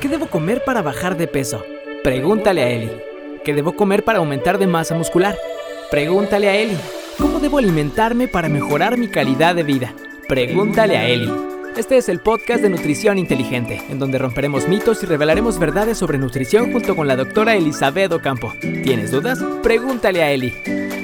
¿Qué debo comer para bajar de peso? Pregúntale a Eli. ¿Qué debo comer para aumentar de masa muscular? Pregúntale a Eli. ¿Cómo debo alimentarme para mejorar mi calidad de vida? Pregúntale a Eli. Este es el podcast de Nutrición Inteligente, en donde romperemos mitos y revelaremos verdades sobre nutrición junto con la doctora Elizabeth Ocampo. ¿Tienes dudas? Pregúntale a Eli.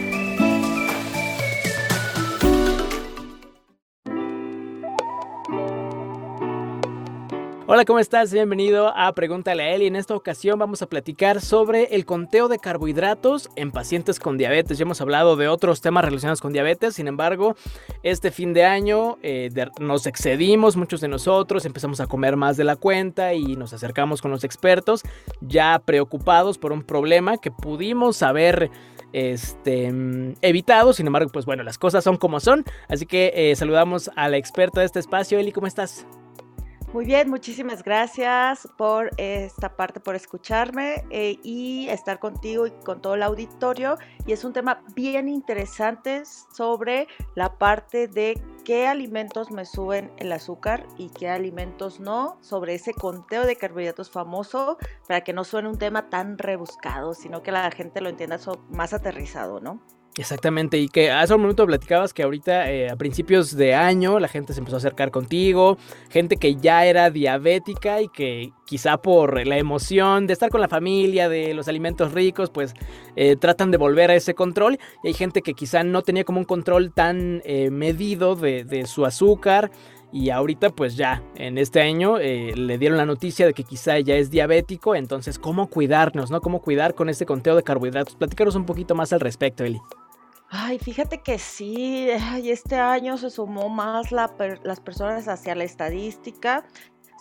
Hola, ¿cómo estás? Bienvenido a Pregúntale a Eli. En esta ocasión vamos a platicar sobre el conteo de carbohidratos en pacientes con diabetes. Ya hemos hablado de otros temas relacionados con diabetes, sin embargo, este fin de año eh, nos excedimos, muchos de nosotros empezamos a comer más de la cuenta y nos acercamos con los expertos, ya preocupados por un problema que pudimos haber este, evitado. Sin embargo, pues bueno, las cosas son como son. Así que eh, saludamos a la experta de este espacio. Eli, ¿cómo estás? Muy bien, muchísimas gracias por esta parte, por escucharme eh, y estar contigo y con todo el auditorio. Y es un tema bien interesante sobre la parte de qué alimentos me suben el azúcar y qué alimentos no, sobre ese conteo de carbohidratos famoso, para que no suene un tema tan rebuscado, sino que la gente lo entienda más aterrizado, ¿no? Exactamente, y que hace un momento platicabas que ahorita eh, a principios de año la gente se empezó a acercar contigo, gente que ya era diabética y que quizá por la emoción de estar con la familia, de los alimentos ricos, pues eh, tratan de volver a ese control. Y hay gente que quizá no tenía como un control tan eh, medido de, su azúcar. Y ahorita pues ya, en este año le dieron la noticia de que quizá ya es diabético. Entonces, ¿cómo cuidarnos? ¿no? ¿Cómo cuidar con este conteo de carbohidratos? Platícanos un poquito más al respecto, Eli. Ay, fíjate que sí, este año se sumó más la las personas hacia la estadística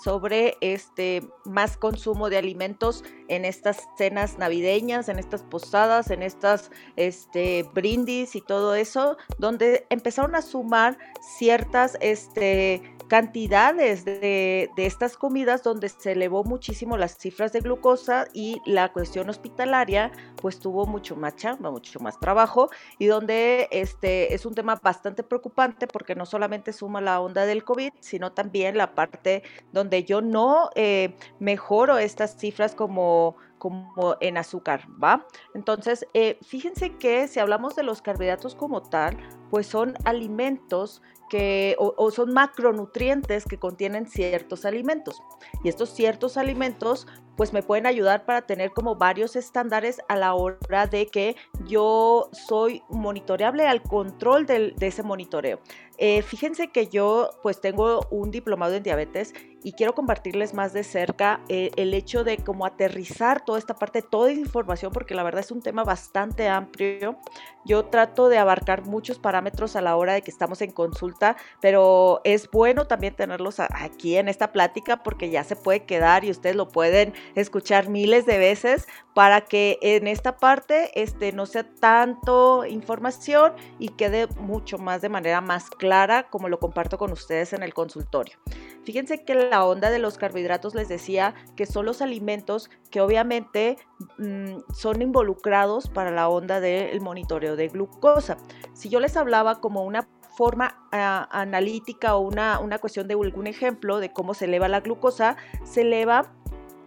sobre este más consumo de alimentos en estas cenas navideñas, en estas posadas, en estas este brindis y todo eso, donde empezaron a sumar ciertas este cantidades de, estas comidas donde se elevó muchísimo las cifras de glucosa y la cuestión hospitalaria pues tuvo mucho más chamba, mucho más trabajo y donde este es un tema bastante preocupante porque no solamente suma la onda del COVID, sino también la parte donde yo no eh, mejoro estas cifras como como en azúcar, ¿va? Entonces, eh, fíjense que si hablamos de los carbohidratos como tal, pues son alimentos que, o, son macronutrientes que contienen ciertos alimentos. Y estos ciertos alimentos pues me pueden ayudar para tener como varios estándares a la hora de que yo soy monitoreable al control de ese monitoreo. Eh, fíjense que yo pues tengo un diplomado en diabetes y quiero compartirles más de cerca eh, el hecho de cómo aterrizar toda esta parte, toda esa información, porque la verdad es un tema bastante amplio. Yo trato de abarcar muchos parámetros a la hora de que estamos en consulta, pero es bueno también tenerlos aquí en esta plática porque ya se puede quedar y ustedes lo pueden escuchar miles de veces para que en esta parte este, no sea tanto información y quede mucho más de manera más clara como lo comparto con ustedes en el consultorio. Fíjense que la onda de los carbohidratos les decía que son los alimentos que obviamente mm, son involucrados para la onda del monitoreo de glucosa. Si yo les hablaba como una forma ah, analítica o una, una cuestión de algún ejemplo de cómo se eleva la glucosa, se eleva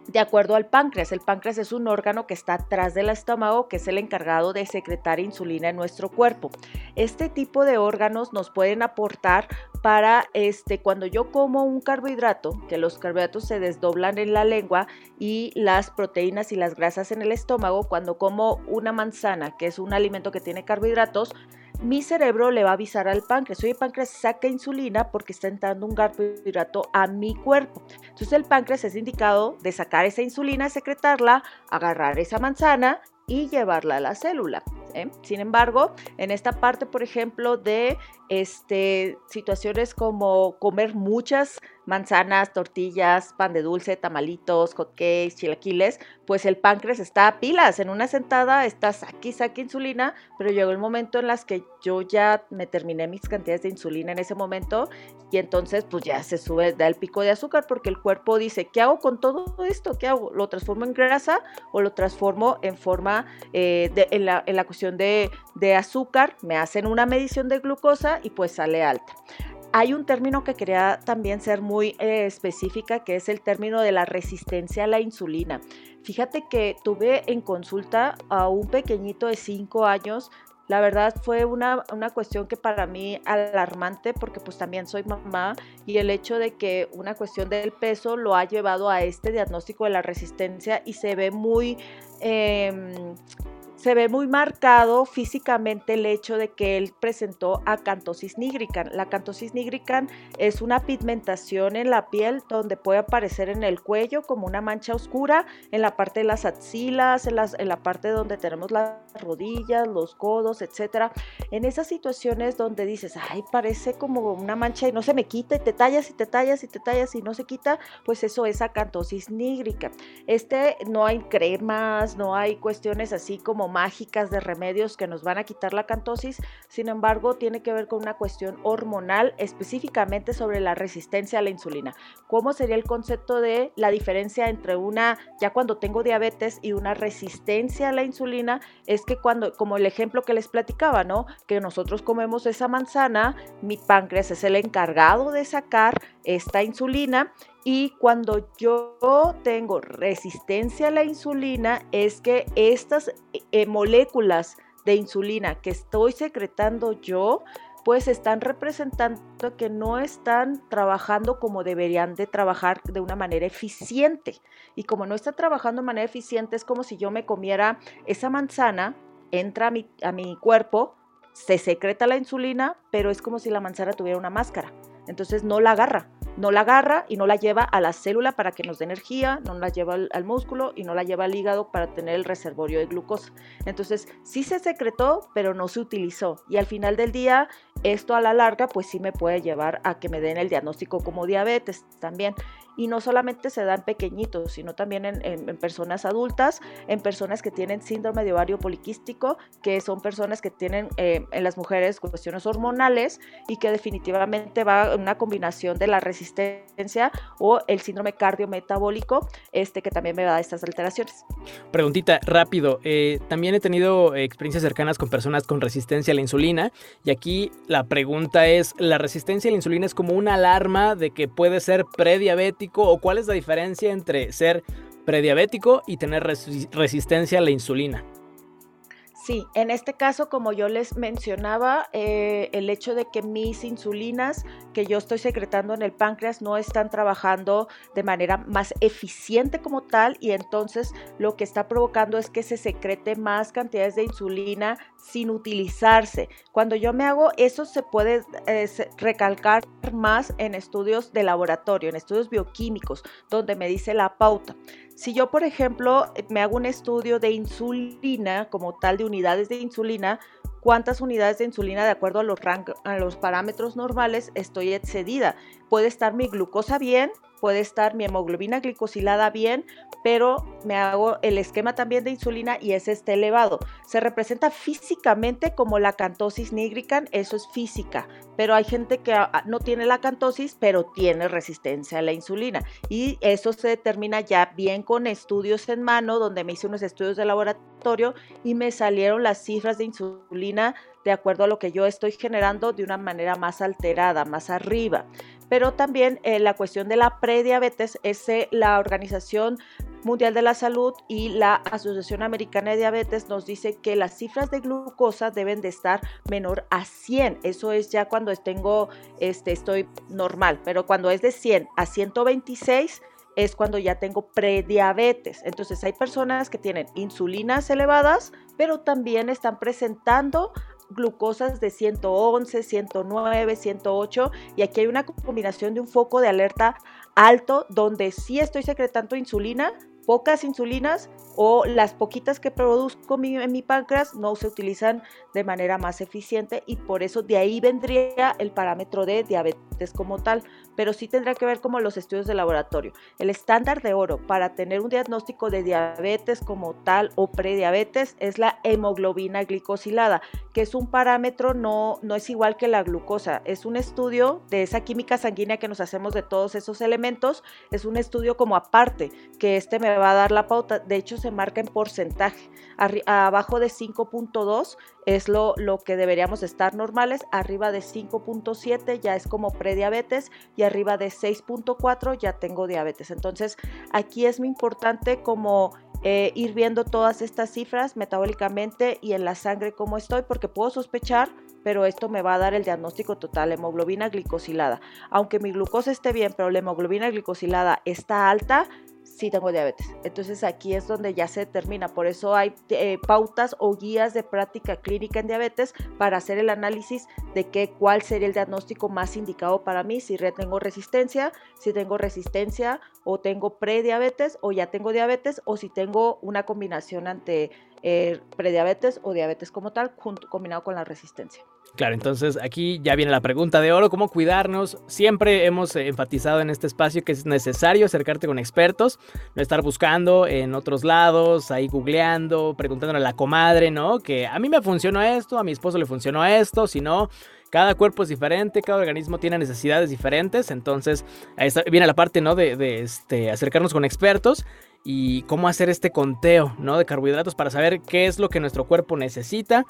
de acuerdo al páncreas. El páncreas es un órgano que está atrás del estómago, que es el encargado de secretar insulina en nuestro cuerpo. Este tipo de órganos nos pueden aportar para este cuando yo como un carbohidrato, que los carbohidratos se desdoblan en la lengua y las proteínas y las grasas en el estómago, cuando como una manzana, que es un alimento que tiene carbohidratos, mi cerebro le va a avisar al páncreas, oye, páncreas saca insulina porque está entrando un carbohidrato a mi cuerpo. Entonces el páncreas es indicado de sacar esa insulina, secretarla, agarrar esa manzana y llevarla a la célula. ¿eh? Sin embargo, en esta parte, por ejemplo, de este, situaciones como comer muchas manzanas, tortillas, pan de dulce, tamalitos, hotcakes, chilaquiles, pues el páncreas está a pilas. En una sentada está aquí, saque insulina, pero llegó el momento en las que yo ya me terminé mis cantidades de insulina en ese momento y entonces pues ya se sube, da el pico de azúcar porque el cuerpo dice, ¿qué hago con todo esto? ¿Qué hago? ¿Lo transformo en grasa o lo transformo en forma, eh, de, en, la, cuestión de, de azúcar? Me hacen una medición de glucosa y pues sale alta. Hay un término que quería también ser muy eh, específica, que es el término de la resistencia a la insulina. Fíjate que tuve en consulta a un pequeñito de 5 años. La verdad fue una, una, cuestión que para mí alarmante porque pues también soy mamá y el hecho de que una cuestión del peso lo ha llevado a este diagnóstico de la resistencia y se ve muy... Eh, se ve muy marcado físicamente el hecho de que él presentó acantosis nigricans. La acantosis nigricans es una pigmentación en la piel donde puede aparecer en el cuello como una mancha oscura, en la parte de las axilas, en, la parte donde tenemos las rodillas, los codos, etc. En esas situaciones donde dices, ay, parece como una mancha y no se me quita y te tallas y te tallas y te tallas y no se quita, pues eso es acantosis nígrica. Este no hay cremas, no hay cuestiones así como mágicas de remedios que nos van a quitar la cantosis, sin embargo tiene que ver con una cuestión hormonal específicamente sobre la resistencia a la insulina. ¿Cómo sería el concepto de la diferencia entre una, ya cuando tengo diabetes y una resistencia a la insulina? Es que cuando, como el ejemplo que les platicaba, ¿no? Que nosotros comemos esa manzana, mi páncreas es el encargado de sacar esta insulina y cuando yo tengo resistencia a la insulina, es que estas eh, moléculas de insulina que estoy secretando yo, pues están representando que no están trabajando como deberían de trabajar de una manera eficiente. Y como no está trabajando de manera eficiente, es como si yo me comiera esa manzana, entra a mi, a mi cuerpo, se secreta la insulina, pero es como si la manzana tuviera una máscara. Entonces no la agarra no la agarra y no la lleva a la célula para que nos dé energía, no la lleva al, músculo y no la lleva al hígado para tener el reservorio de glucosa. Entonces, sí se secretó, pero no se utilizó. Y al final del día, esto a la larga, pues sí me puede llevar a que me den el diagnóstico como diabetes también y no solamente se da en pequeñitos, sino también en, personas adultas, en personas que tienen síndrome de ovario poliquístico, que son personas que tienen eh, en las mujeres cuestiones hormonales y que definitivamente va una combinación de la resistencia o el síndrome cardiometabólico, este que también me da estas alteraciones. Preguntita rápido, eh, también he tenido experiencias cercanas con personas con resistencia a la insulina y aquí la pregunta es, ¿la resistencia a la insulina es como una alarma de que puede ser prediabético? o cuál es la diferencia entre ser prediabético y tener resistencia a la insulina? Sí, en este caso, como yo les mencionaba, eh, el hecho de que mis insulinas que yo estoy secretando en el páncreas no están trabajando de manera más eficiente como tal y entonces lo que está provocando es que se secrete más cantidades de insulina sin utilizarse. Cuando yo me hago eso se puede eh, recalcar más en estudios de laboratorio, en estudios bioquímicos, donde me dice la pauta. Si yo, por ejemplo, me hago un estudio de insulina, como tal de unidades de insulina, cuántas unidades de insulina de acuerdo a los, a los parámetros normales estoy excedida. Puede estar mi glucosa bien, puede estar mi hemoglobina glicosilada bien, pero me hago el esquema también de insulina y ese está elevado. Se representa físicamente como la cantosis nigrican, eso es física, pero hay gente que ah, no tiene la cantosis, pero tiene resistencia a la insulina y eso se determina ya bien con estudios en mano, donde me hice unos estudios de laboratorio y me salieron las cifras de insulina de acuerdo a lo que yo estoy generando de una manera más alterada, más arriba pero también eh, la cuestión de la prediabetes es eh, la Organización Mundial de la Salud y la Asociación Americana de Diabetes nos dice que las cifras de glucosa deben de estar menor a 100. Eso es ya cuando este, estoy normal, pero cuando es de 100 a 126 es cuando ya tengo prediabetes. Entonces hay personas que tienen insulinas elevadas, pero también están presentando glucosas de 111, 109, 108 y aquí hay una combinación de un foco de alerta alto donde sí estoy secretando insulina, pocas insulinas o las poquitas que produzco en mi páncreas no se utilizan de manera más eficiente y por eso de ahí vendría el parámetro de diabetes como tal. Pero sí tendrá que ver como los estudios de laboratorio. El estándar de oro para tener un diagnóstico de diabetes como tal o prediabetes es la hemoglobina glicosilada, que es un parámetro no, no es igual que la glucosa, es un estudio de esa química sanguínea que nos hacemos de todos esos elementos, es un estudio como aparte, que este me va a dar la pauta, de hecho se marca en porcentaje, abajo de 5.2 es lo, lo que deberíamos estar normales, arriba de 5.7 ya es como prediabetes y arriba de 6.4 ya tengo diabetes. Entonces aquí es muy importante como eh, ir viendo todas estas cifras metabólicamente y en la sangre cómo estoy, porque puedo sospechar, pero esto me va a dar el diagnóstico total, hemoglobina glicosilada. Aunque mi glucosa esté bien, pero la hemoglobina glicosilada está alta, sí tengo diabetes. Entonces aquí es donde ya se determina. Por eso hay eh, pautas o guías de práctica clínica en diabetes para hacer el análisis de qué, cuál sería el diagnóstico más indicado para mí, si tengo resistencia, si tengo resistencia o tengo prediabetes o ya tengo diabetes o si tengo una combinación ante eh, prediabetes o diabetes como tal, junto, combinado con la resistencia. Claro, entonces aquí ya viene la pregunta de oro, ¿cómo cuidarnos? Siempre hemos enfatizado en este espacio que es necesario acercarte con expertos, no estar buscando en otros lados, ahí googleando, preguntándole a la comadre, ¿no? Que a mí me funcionó esto, a mi esposo le funcionó esto, si no, cada cuerpo es diferente, cada organismo tiene necesidades diferentes, entonces ahí viene la parte, ¿no? De, de este, acercarnos con expertos y cómo hacer este conteo, ¿no? De carbohidratos para saber qué es lo que nuestro cuerpo necesita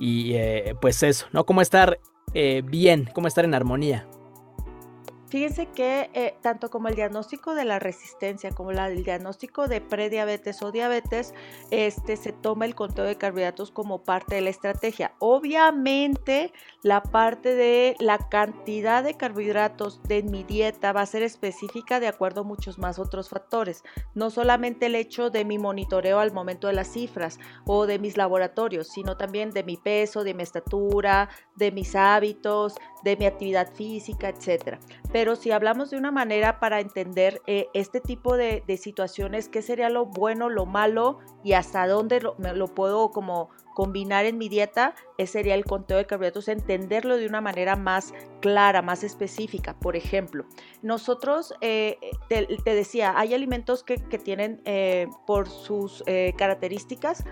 y eh, pues eso, ¿no? Cómo estar eh, bien, cómo estar en armonía. Fíjense que eh, tanto como el diagnóstico de la resistencia como el diagnóstico de prediabetes o diabetes, este, se toma el conteo de carbohidratos como parte de la estrategia. Obviamente, la parte de la cantidad de carbohidratos de mi dieta va a ser específica de acuerdo a muchos más otros factores. No solamente el hecho de mi monitoreo al momento de las cifras o de mis laboratorios, sino también de mi peso, de mi estatura, de mis hábitos, de mi actividad física, etcétera si hablamos de una manera para entender eh, este tipo de, situaciones, qué sería lo bueno, lo malo y hasta dónde lo, lo puedo como combinar en mi dieta, ese sería el conteo de carbohidratos, entenderlo de una manera más clara, más específica. Por ejemplo, nosotros, eh, te, decía, hay alimentos que, tienen eh, por sus características,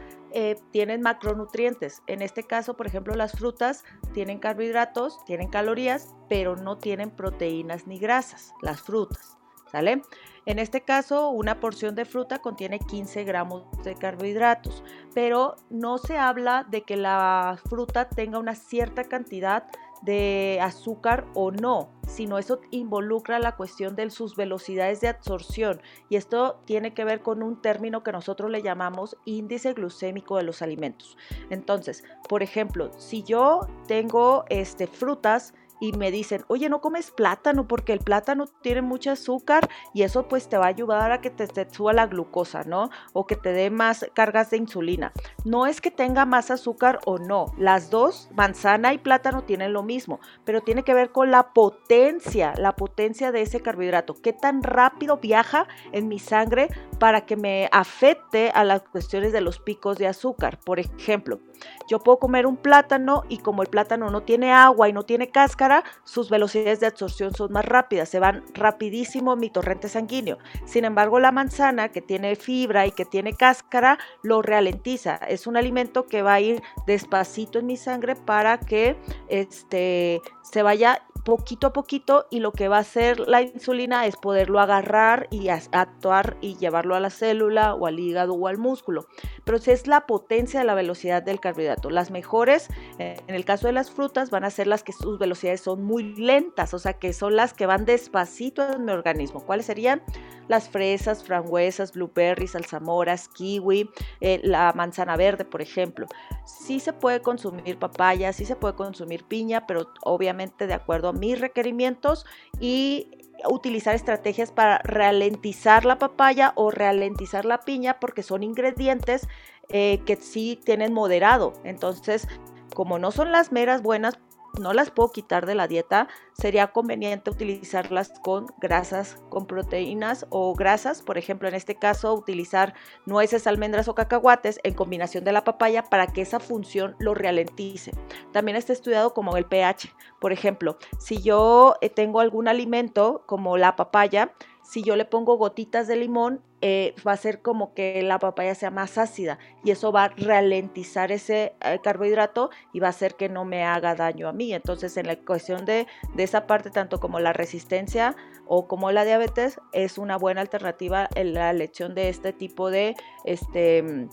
tienen macronutrientes. En este caso, por ejemplo, las frutas tienen carbohidratos, tienen calorías, pero no tienen proteínas ni grasas, las frutas. ¿Sale? En este caso, una porción de fruta contiene 15 gramos de carbohidratos, pero no se habla de que la fruta tenga una cierta cantidad de azúcar o no, sino eso involucra la cuestión de sus velocidades de absorción y esto tiene que ver con un término que nosotros le llamamos índice glucémico de los alimentos. Entonces, por ejemplo, si yo tengo este, frutas y me dicen, oye, no comes plátano porque el plátano tiene mucho azúcar y eso pues te va a ayudar a que te, suba la glucosa, ¿no? O que te dé más cargas de insulina. No es que tenga más azúcar o no, las dos, manzana y plátano tienen lo mismo, pero tiene que ver con la potencia, la potencia de ese carbohidrato, qué tan rápido viaja en mi sangre para que me afecte a las cuestiones de los picos de azúcar. Por ejemplo, yo puedo comer un plátano y como el plátano no tiene agua y no tiene cáscara, sus velocidades de absorción son más rápidas, se van rapidísimo en mi torrente sanguíneo. Sin embargo, la manzana que tiene fibra y que tiene cáscara lo ralentiza. Es un alimento que va a ir despacito en mi sangre para que este, se vaya poquito a poquito y lo que va a hacer la insulina es poderlo agarrar y actuar y llevarlo a la célula o al hígado o al músculo. Pero es la potencia de la velocidad del carbohidrato. Las mejores, en el caso de las frutas, van a ser las que sus velocidades son muy lentas, o sea que son las que van despacito en mi organismo. ¿Cuáles serían? Las fresas, frambuesas, blueberries, alzamoras, kiwi, eh, la manzana verde, por ejemplo. Sí se puede consumir papaya, sí se puede consumir piña, pero obviamente de acuerdo a mis requerimientos y utilizar estrategias para ralentizar la papaya o ralentizar la piña porque son ingredientes eh, que sí tienen moderado. Entonces, como no son las meras buenas, no las puedo quitar de la dieta, sería conveniente utilizarlas con grasas, con proteínas o grasas. Por ejemplo, en este caso, utilizar nueces, almendras o cacahuates en combinación de la papaya para que esa función lo ralentice. También está estudiado como el pH. Por ejemplo, si yo eh, tengo algún alimento como la papaya, si yo le pongo gotitas de limón, eh, va a ser como que la papaya sea más ácida y eso va a ralentizar ese eh, carbohidrato y va a hacer que no me haga daño a mí. Entonces, en la cuestión de, de, esa parte, tanto como la resistencia o como la diabetes, es una buena alternativa en la elección de este tipo de este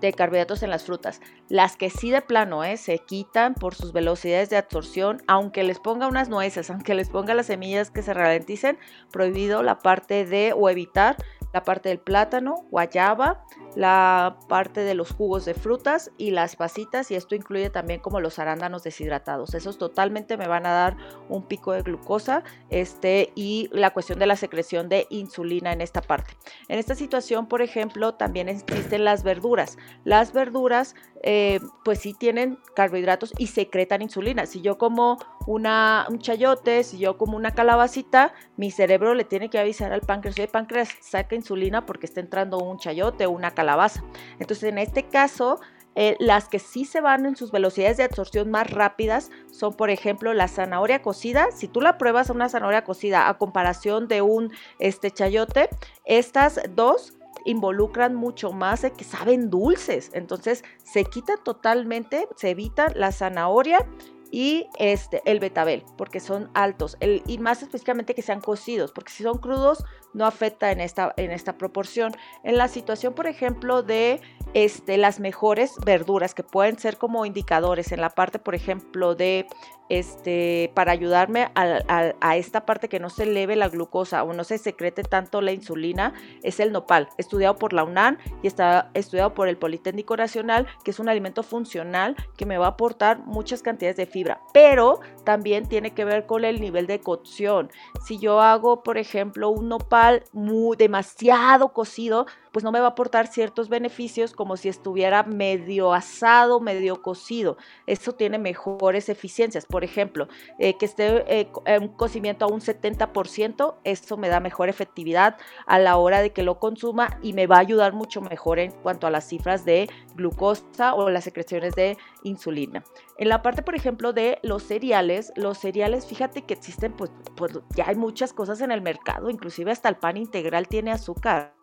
de carbohidratos en las frutas. Las que sí de plano ¿eh? se quitan por sus velocidades de absorción, aunque les ponga unas nueces, aunque les ponga las semillas que se ralenticen, prohibido la parte de o evitar la parte del plátano, guayaba, la parte de los jugos de frutas y las pasitas y esto incluye también como los arándanos deshidratados. Esos totalmente me van a dar un pico de glucosa este, y la cuestión de la secreción de insulina en esta parte. En esta situación, por ejemplo, también existen las verduras. Las verduras eh, pues sí tienen carbohidratos y secretan insulina. Si yo como una, un chayote, si yo como una calabacita, mi cerebro le tiene que avisar al páncreas, el páncreas saca insulina porque está entrando un chayote o una calabaza. Entonces, en este caso, eh, las que sí se van en sus velocidades de absorción más rápidas son, por ejemplo, la zanahoria cocida. Si tú la pruebas a una zanahoria cocida a comparación de un este, chayote, estas dos involucran mucho más de que saben dulces. Entonces se quita totalmente, se evita la zanahoria y este, el betabel, porque son altos, el, y más específicamente que sean cocidos, porque si son crudos no afecta en esta, en esta proporción. En la situación, por ejemplo, de este, las mejores verduras que pueden ser como indicadores en la parte, por ejemplo, de este, para ayudarme a, esta parte que no se eleve la glucosa o no se secrete tanto la insulina, es el nopal, estudiado por la UNAM y está estudiado por el Politécnico Nacional, que es un alimento funcional que me va a aportar muchas cantidades de fibra, pero también tiene que ver con el nivel de cocción. Si yo hago, por ejemplo, un nopal muy, demasiado cocido, pues no me va a aportar ciertos beneficios como si estuviera medio asado, medio cocido. Eso tiene mejores eficiencias. Por ejemplo, eh, que esté eh, un cocimiento a un 70%, eso me da mejor efectividad a la hora de que lo consuma y me va a ayudar mucho mejor en cuanto a las cifras de glucosa o las secreciones de insulina. En la parte, por ejemplo, de los cereales, los cereales, fíjate que existen, pues, pues ya hay muchas cosas en el mercado, inclusive hasta el pan integral tiene azúcar.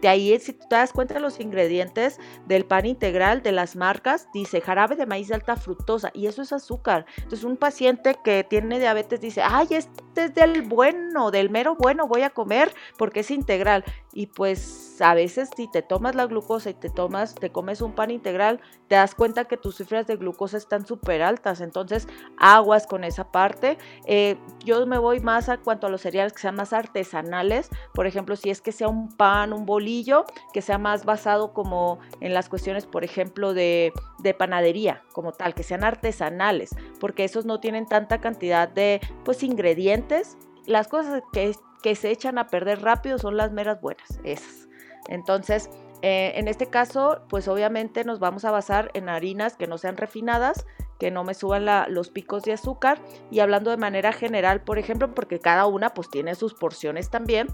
De ahí, si tú te das cuenta de los ingredientes del pan integral de las marcas, dice jarabe de maíz de alta fructosa y eso es azúcar. Entonces, un paciente que tiene diabetes dice, ay, este es del bueno, del mero bueno, voy a comer porque es integral. Y pues a veces si te tomas la glucosa y te tomas, te comes un pan integral, te das cuenta que tus cifras de glucosa están súper altas. Entonces, aguas con esa parte. Eh, yo me voy más a cuanto a los cereales que sean más artesanales. Por ejemplo, si es que sea un pan, un bolillo, que sea más basado como en las cuestiones, por ejemplo, de, de panadería como tal, que sean artesanales, porque esos no tienen tanta cantidad de pues ingredientes. Las cosas que se echan a perder rápido son las meras buenas, esas. Entonces, eh, en este caso, pues obviamente nos vamos a basar en harinas que no sean refinadas, que no me suban los picos de azúcar. Y hablando de manera general, por ejemplo, porque cada una pues tiene sus porciones también,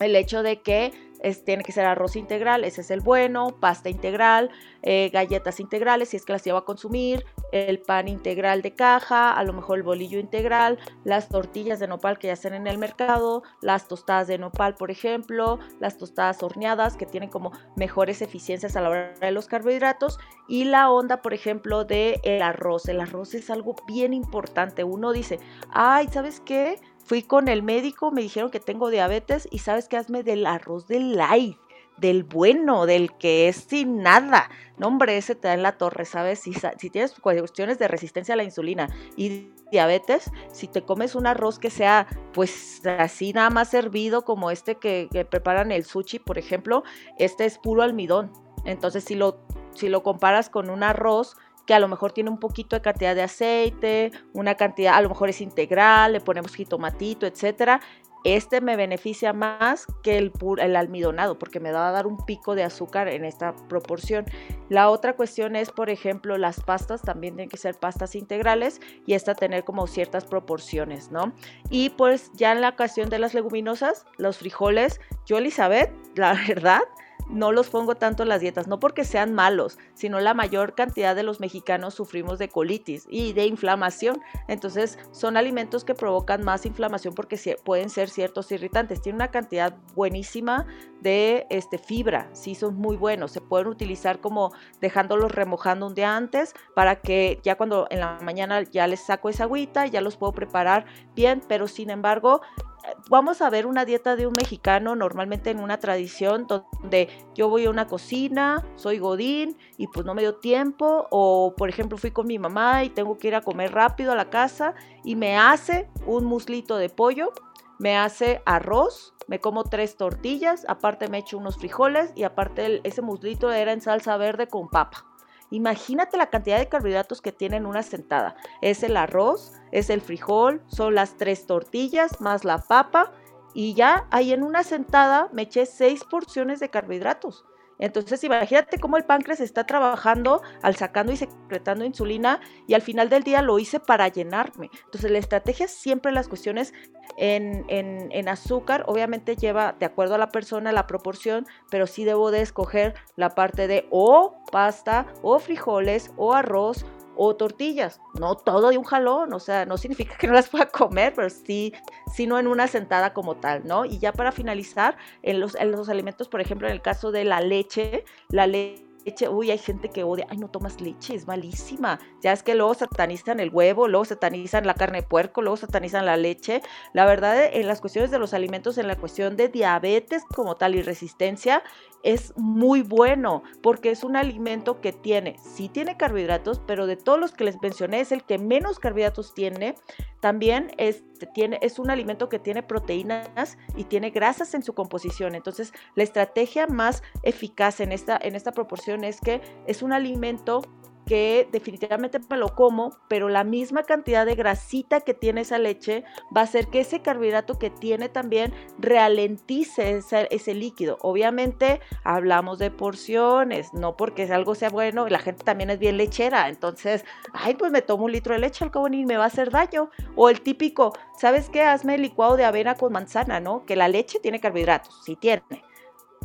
el hecho de que tiene que ser arroz integral, ese es el bueno, pasta integral, eh, galletas integrales, si es que las llevo a consumir, el pan integral de caja, a lo mejor el bolillo integral, las tortillas de nopal que ya están en el mercado, las tostadas de nopal, por ejemplo, las tostadas horneadas que tienen como mejores eficiencias a la hora de los carbohidratos y la onda, por ejemplo, de el arroz. El arroz es algo bien importante. Uno dice, ay, ¿sabes qué? Fui con el médico, me dijeron que tengo diabetes y sabes que hazme del arroz del light, del bueno, del que es sin nada. No, hombre, ese te da en la torre, ¿sabes? Si, si tienes cuestiones de resistencia a la insulina y diabetes, si te comes un arroz que sea pues así nada más servido como este que, que preparan el sushi, por ejemplo, este es puro almidón. Entonces, si lo, si lo comparas con un arroz que a lo mejor tiene un poquito de cantidad de aceite, una cantidad, a lo mejor es integral, le ponemos jitomatito, etcétera. este me beneficia más que el, el almidonado porque me va a dar un pico de azúcar en esta proporción. La otra cuestión es, por ejemplo, las pastas también tienen que ser pastas integrales y esta tener como ciertas proporciones, ¿no? Y pues ya en la cuestión de las leguminosas, los frijoles, yo Elizabeth, la verdad, no los pongo tanto en las dietas, no porque sean malos, sino la mayor cantidad de los mexicanos sufrimos de colitis y de inflamación. Entonces son alimentos que provocan más inflamación porque pueden ser ciertos irritantes. Tiene una cantidad buenísima de este, fibra, sí son muy buenos. Se pueden utilizar como dejándolos remojando un día antes para que ya cuando en la mañana ya les saco esa agüita, ya los puedo preparar bien, pero sin embargo vamos a ver una dieta de un mexicano normalmente en una tradición donde yo voy a una cocina, soy godín y pues no me dio tiempo o por ejemplo fui con mi mamá y tengo que ir a comer rápido a la casa y me hace un muslito de pollo, me hace arroz, me como tres tortillas, aparte me echo unos frijoles y aparte ese muslito era en salsa verde con papa. Imagínate la cantidad de carbohidratos que tiene en una sentada. Es el arroz, es el frijol, son las tres tortillas más la papa y ya ahí en una sentada me eché seis porciones de carbohidratos. Entonces, imagínate cómo el páncreas está trabajando al sacando y secretando insulina y al final del día lo hice para llenarme. Entonces, la estrategia siempre las cuestiones en, en, azúcar, obviamente lleva de acuerdo a la persona la proporción, pero sí debo de escoger la parte de o pasta o frijoles o arroz o tortillas, no todo de un jalón, o sea, no significa que no las pueda comer, pero sí, sino en una sentada como tal, ¿no? Y ya para finalizar, en los, en los alimentos, por ejemplo, en el caso de la leche, la leche leche, uy, hay gente que odia, ay, no tomas leche, es malísima. Ya es que luego satanizan el huevo, luego satanizan la carne de puerco, luego satanizan la leche. La verdad, en las cuestiones de los alimentos, en la cuestión de diabetes como tal y resistencia, es muy bueno porque es un alimento que tiene, sí tiene carbohidratos, pero de todos los que les mencioné es el que menos carbohidratos tiene. También este, tiene, es un alimento que tiene proteínas y tiene grasas en su composición. Entonces, la estrategia más eficaz en esta, en esta proporción es que es un alimento que definitivamente me lo como, pero la misma cantidad de grasita que tiene esa leche va a hacer que ese carbohidrato que tiene también ralentice ese, líquido. Obviamente hablamos de porciones, no porque algo sea bueno, la gente también es bien lechera, entonces, ay, pues me tomo un litro de leche al cabo ni me va a hacer daño. O el típico, ¿sabes qué? Hazme el licuado de avena con manzana, ¿no? Que la leche tiene carbohidratos, sí tiene.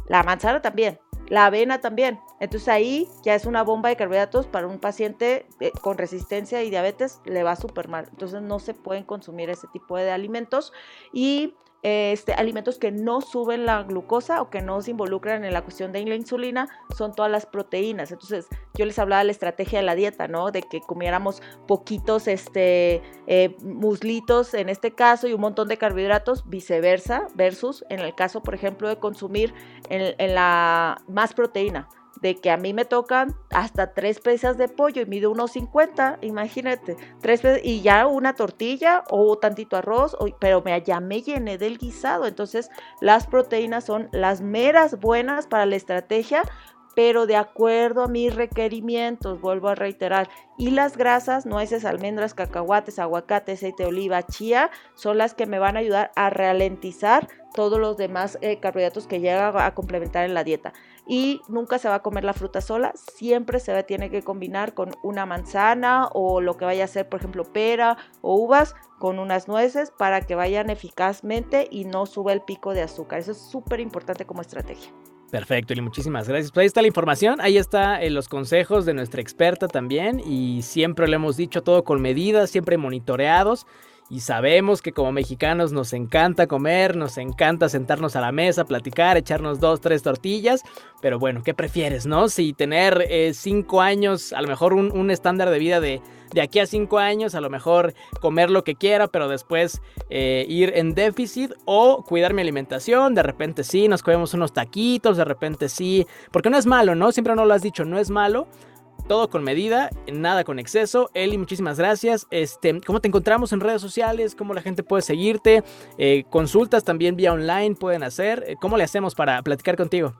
La manzana también, la avena también. Entonces ahí ya es una bomba de carbohidratos para un paciente eh, con resistencia y diabetes, le va súper mal. Entonces no se pueden consumir ese tipo de alimentos y este, alimentos que no suben la glucosa o que no se involucran en la cuestión de la insulina son todas las proteínas. Entonces, yo les hablaba de la estrategia de la dieta, ¿no? De que comiéramos poquitos este, eh, muslitos en este caso y un montón de carbohidratos, viceversa, versus en el caso, por ejemplo, de consumir en la más proteína de que a mí me tocan hasta tres pesas de pollo y mido unos 50, imagínate, tres y ya una tortilla o tantito arroz, pero me, ya me llené del guisado. Entonces, las proteínas son las meras buenas para la estrategia, pero de acuerdo a mis requerimientos, vuelvo a reiterar. Y las grasas, nueces, almendras, cacahuates, aguacate, aceite de oliva, chía, son las que me van a ayudar a ralentizar todos los demás eh, carbohidratos que llegan a complementar en la dieta y nunca se va a comer la fruta sola, siempre se tiene que combinar con una manzana o lo que vaya a ser, por ejemplo, pera o uvas con unas nueces para que vayan eficazmente y no suba el pico de azúcar. Eso es súper importante como estrategia. Perfecto, y muchísimas gracias. Pues ahí está la información, ahí está eh, los consejos de nuestra experta también y siempre le hemos dicho todo con medidas, siempre monitoreados y sabemos que como mexicanos nos encanta comer, nos encanta sentarnos a la mesa, platicar, echarnos dos, tres tortillas. Pero bueno, ¿qué prefieres, no? Si tener eh, cinco años, a lo mejor un, estándar de vida de, de, aquí a cinco años, a lo mejor comer lo que quiera, pero después eh, ir en déficit o cuidar mi alimentación. De repente sí, nos comemos unos taquitos, de repente sí. Porque no es malo, ¿no? Siempre no lo has dicho, no es malo todo con medida, nada con exceso. Eli, muchísimas gracias. Este, ¿Cómo te encontramos en redes sociales? ¿Cómo la gente puede seguirte? Eh, consultas también vía online pueden hacer. Eh, ¿Cómo le hacemos para platicar contigo?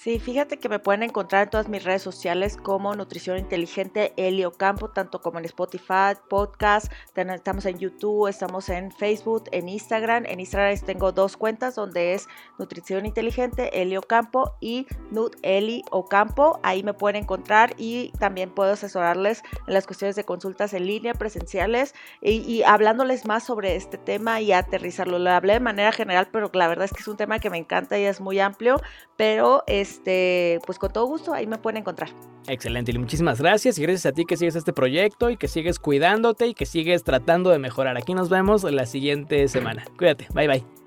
Sí, fíjate que me pueden encontrar en todas mis redes sociales como Nutrición Inteligente Helio Campo, tanto como en Spotify, podcast, estamos en YouTube, estamos en Facebook, en Instagram. En Instagram tengo dos cuentas donde es Nutrición Inteligente Helio Campo y Nut Eli Ocampo. Ahí me pueden encontrar y también puedo asesorarles en las cuestiones de consultas en línea, presenciales y, y hablándoles más sobre este tema y aterrizarlo. Lo hablé de manera general, pero la verdad es que es un tema que me encanta y es muy amplio, pero es este, pues con todo gusto ahí me pueden encontrar. Excelente, y muchísimas gracias y gracias a ti que sigues este proyecto y que sigues cuidándote y que sigues tratando de mejorar. Aquí nos vemos la siguiente semana. Cuídate, bye bye.